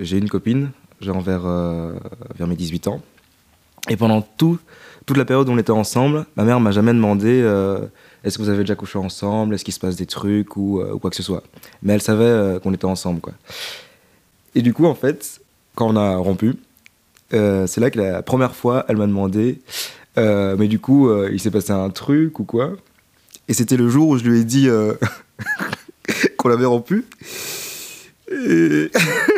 j'ai une copine, genre vers, euh, vers mes 18 ans. Et pendant tout, toute la période où on était ensemble, ma mère m'a jamais demandé euh, est-ce que vous avez déjà couché ensemble, est-ce qu'il se passe des trucs ou, euh, ou quoi que ce soit. Mais elle savait qu'on était ensemble, quoi. Et du coup, en fait, quand on a rompu, c'est là que la première fois, elle m'a demandé mais du coup, il s'est passé un truc ou quoi Et c'était le jour où je lui ai dit qu'on avait rompu. Et...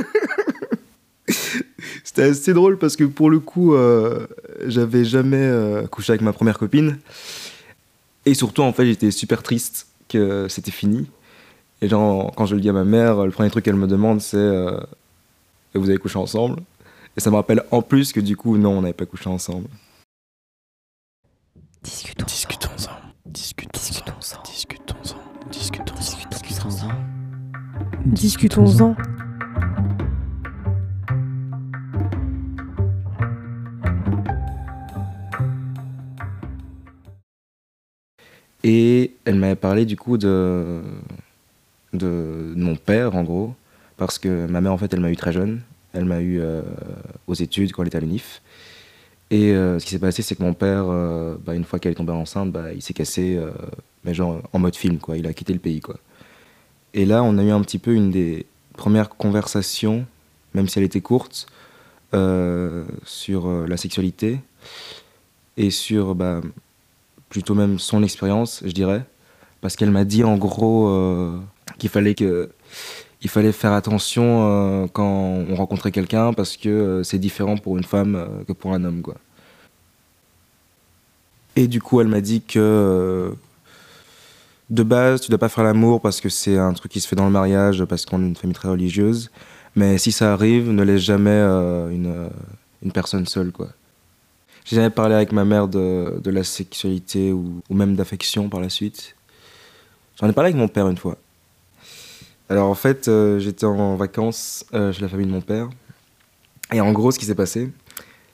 C'était assez drôle parce que pour le coup, euh, j'avais jamais euh, couché avec ma première copine. Et surtout, en fait, j'étais super triste que c'était fini. Et genre, quand je le dis à ma mère, le premier truc qu'elle me demande, c'est euh, Vous avez couché ensemble? Et ça me rappelle en plus que du coup, non, on n'avait pas couché ensemble. Discutons. Discutons-en. Discutons-en. Discutons-en. Discutons-en. Discutons-en. Discutons-en. Et elle m'avait parlé du coup de, de, mon père, en gros, parce que ma mère, en fait, elle m'a eu très jeune. Elle m'a eu euh, aux études quand elle était à l'UNIF. Et euh, ce qui s'est passé, c'est que mon père, euh, bah, une fois qu'elle est tombée enceinte, bah, il s'est cassé, mais genre en mode film, quoi. Il a quitté le pays, quoi. Et là, on a eu un petit peu une des premières conversations, même si elle était courte, sur la sexualité et sur bah, plutôt même son expérience, je dirais, parce qu'elle m'a dit en gros euh, qu'il fallait fallait faire attention euh, quand on rencontrait quelqu'un parce que euh, c'est différent pour une femme que pour un homme quoi. Et du coup, elle m'a dit que de base, tu dois pas faire l'amour parce que c'est un truc qui se fait dans le mariage parce qu'on est une famille très religieuse, mais si ça arrive, ne laisse jamais une, une personne seule quoi. J'ai jamais parlé avec ma mère de, de la sexualité ou, ou même d'affection par la suite. J'en ai parlé avec mon père une fois. Alors en fait, euh, j'étais en vacances euh, chez la famille de mon père. Et en gros, ce qui s'est passé,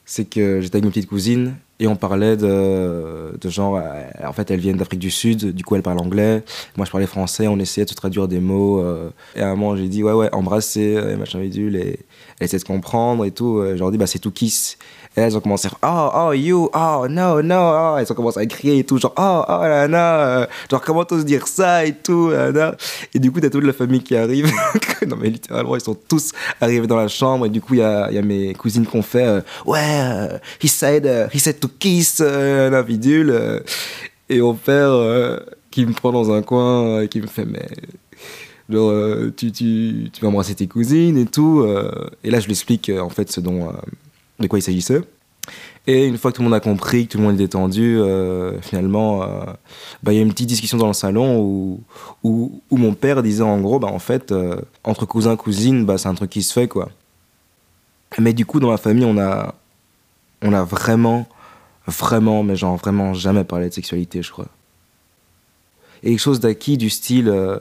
c'est que j'étais avec mes petites cousines et on parlait de, de genre. euh, en fait, elles viennent d'Afrique du Sud, du coup, elles parlent anglais. Moi, je parlais français, on essayait de se traduire des mots. euh, et à un moment, j'ai dit, ouais, ouais, embrasser, euh, et machin bidule. Et elle essayait de comprendre et tout. Euh, Je leur dis, bah, c'est tout kiss. Et elles ont commencé à faire, oh, oh, you, oh, no, no, oh. Elles ont commencé à crier et tout, genre, oh, oh, là, là, genre, comment t'oses dire ça et tout, là. Et du coup, t'as toute la famille qui arrive. non, mais littéralement, ils sont tous arrivés dans la chambre. Et du coup, il y a, y a mes cousines qui ont fait, ouais, he said, he said to kiss, euh, la bidule. euh. et mon père, euh, qui me prend dans un coin, euh, qui me fait, mais. Genre, tu, tu, tu vas embrasser tes cousines et tout. et là, je lui explique, en fait, ce dont, de quoi il s'agissait. Et une fois que tout le monde a compris, que tout le monde est détendu, finalement, bah, il y a une petite discussion dans le salon où, où, où mon père disait en gros, bah, en fait, entre cousins, cousines, bah, c'est un truc qui se fait, quoi. Mais du coup, dans ma famille, on a, on a vraiment, vraiment, mais genre vraiment jamais parlé de sexualité, je crois. Et quelque chose d'acquis du style, euh, de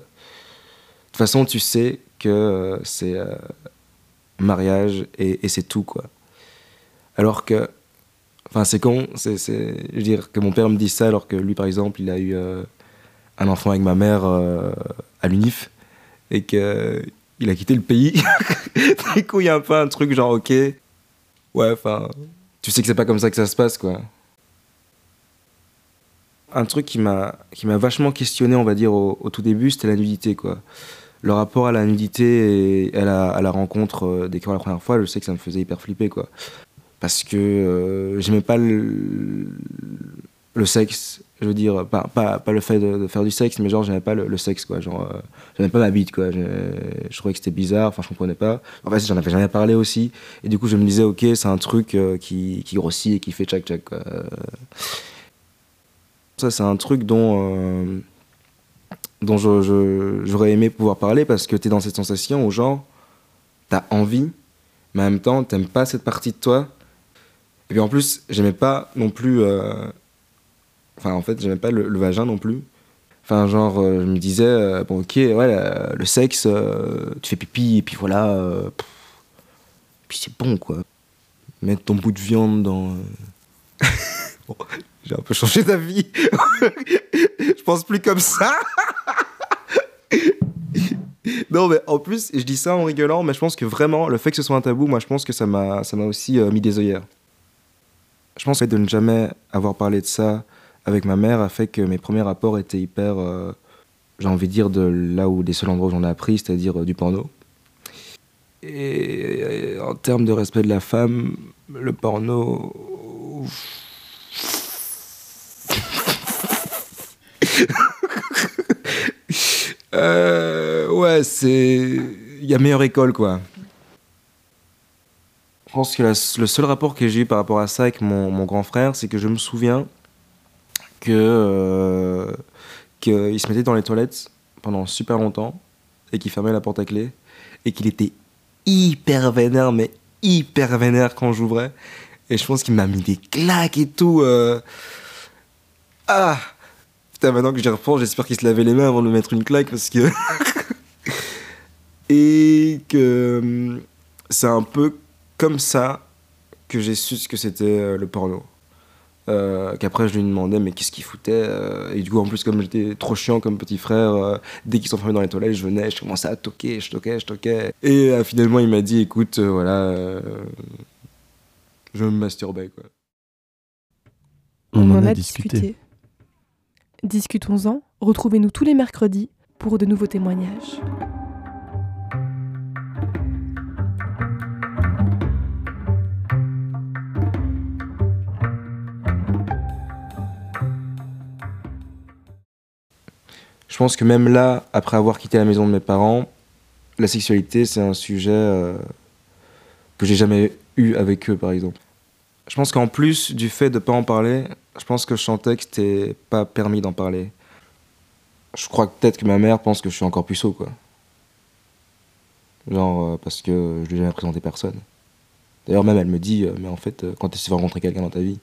toute façon, tu sais que euh, c'est euh, mariage et, c'est tout, quoi. Alors que, enfin, c'est con, c'est, je veux dire, que mon père me dise ça alors que lui, par exemple, il a eu un enfant avec ma mère à l'UNIF et que il a quitté le pays. du coup, il y a un peu un truc genre, ok, ouais, enfin, tu sais que c'est pas comme ça que ça se passe, quoi. Un truc qui m'a, vachement questionné, on va dire, au, tout début, c'était la nudité, quoi. Le rapport à la nudité et à la, à la rencontre euh, des la première fois, je sais que ça me faisait hyper flipper, quoi. Parce que euh, j'aimais pas le, le sexe, je veux dire, pas, pas, pas le fait de, faire du sexe, mais genre, j'aimais pas le, sexe, quoi. Genre, euh, j'aimais pas ma bite, quoi. Je, trouvais que c'était bizarre, enfin, je comprenais pas. En fait, j'en avais jamais parlé aussi. Et du coup, je me disais, ok, c'est un truc euh, qui, grossit et qui fait tchac tchac. Ça, c'est un truc dont, euh, dont je- j'aurais aimé pouvoir parler parce que t'es dans cette sensation où, genre, t'as envie, mais en même temps, t'aimes pas cette partie de toi. Et puis en plus, j'aimais pas non plus. euh, Enfin, en fait, j'aimais pas le, le vagin non plus. Enfin, genre, euh, je me disais, bon, ok, ouais, la- le sexe, tu fais pipi, et puis voilà. puis c'est bon, quoi. Mettre ton bout de viande dans. j'ai un peu changé d'avis. je pense plus comme ça. non, mais en plus, je dis ça en rigolant, mais je pense que vraiment, le fait que ce soit un tabou, moi, je pense que ça m'a, ça m'a aussi euh, mis des œillères. Je pense que de ne jamais avoir parlé de ça avec ma mère a fait que mes premiers rapports étaient hyper, euh, j'ai envie de dire, de là où des seuls endroits où j'en ai appris, c'est-à-dire euh, du porno. Et en termes de respect de la femme, le porno. Euh, ouais, c'est. Il y a meilleure école, quoi. Je pense que le seul rapport que j'ai eu par rapport à ça avec mon, mon grand frère, c'est que je me souviens que euh, qu'il se mettait dans les toilettes pendant super longtemps et qu'il fermait la porte à clé et qu'il était hyper vénère, mais hyper vénère quand j'ouvrais. Et je pense qu'il m'a mis des claques et tout. euh. Ah Putain, maintenant que j'y repense, j'espère qu'il se lavait les mains avant de me mettre une claque parce que. et que hum, c'est un peu comme ça que j'ai su ce que c'était euh, le porno. Euh, Qu'après, je lui demandais, mais qu'est-ce qu'il foutait euh, Et du coup, en plus, comme j'étais trop chiant comme petit frère, euh, dès qu'ils sont fermés dans les toilettes, je venais, je commençais à toquer, je toquais, je toquais. Et euh, finalement, il m'a dit, écoute, euh, voilà, euh, je me masturbais, quoi. On, en, a, discuté. Discutons-en. Retrouvez-nous tous les mercredis pour de nouveaux témoignages. Je pense que même là, après avoir quitté la maison de mes parents, la sexualité, c'est un sujet euh, que j'ai jamais eu avec eux, par exemple. Je pense qu'en plus du fait de pas en parler, je pense que je sentais que c'était pas permis d'en parler. Je crois que peut-être que ma mère pense que je suis encore puceau, quoi. Genre, euh, parce que je lui ai jamais présenté personne. D'ailleurs, même elle me dit, euh, mais en fait, euh, quand tu vas rencontrer quelqu'un dans ta vie?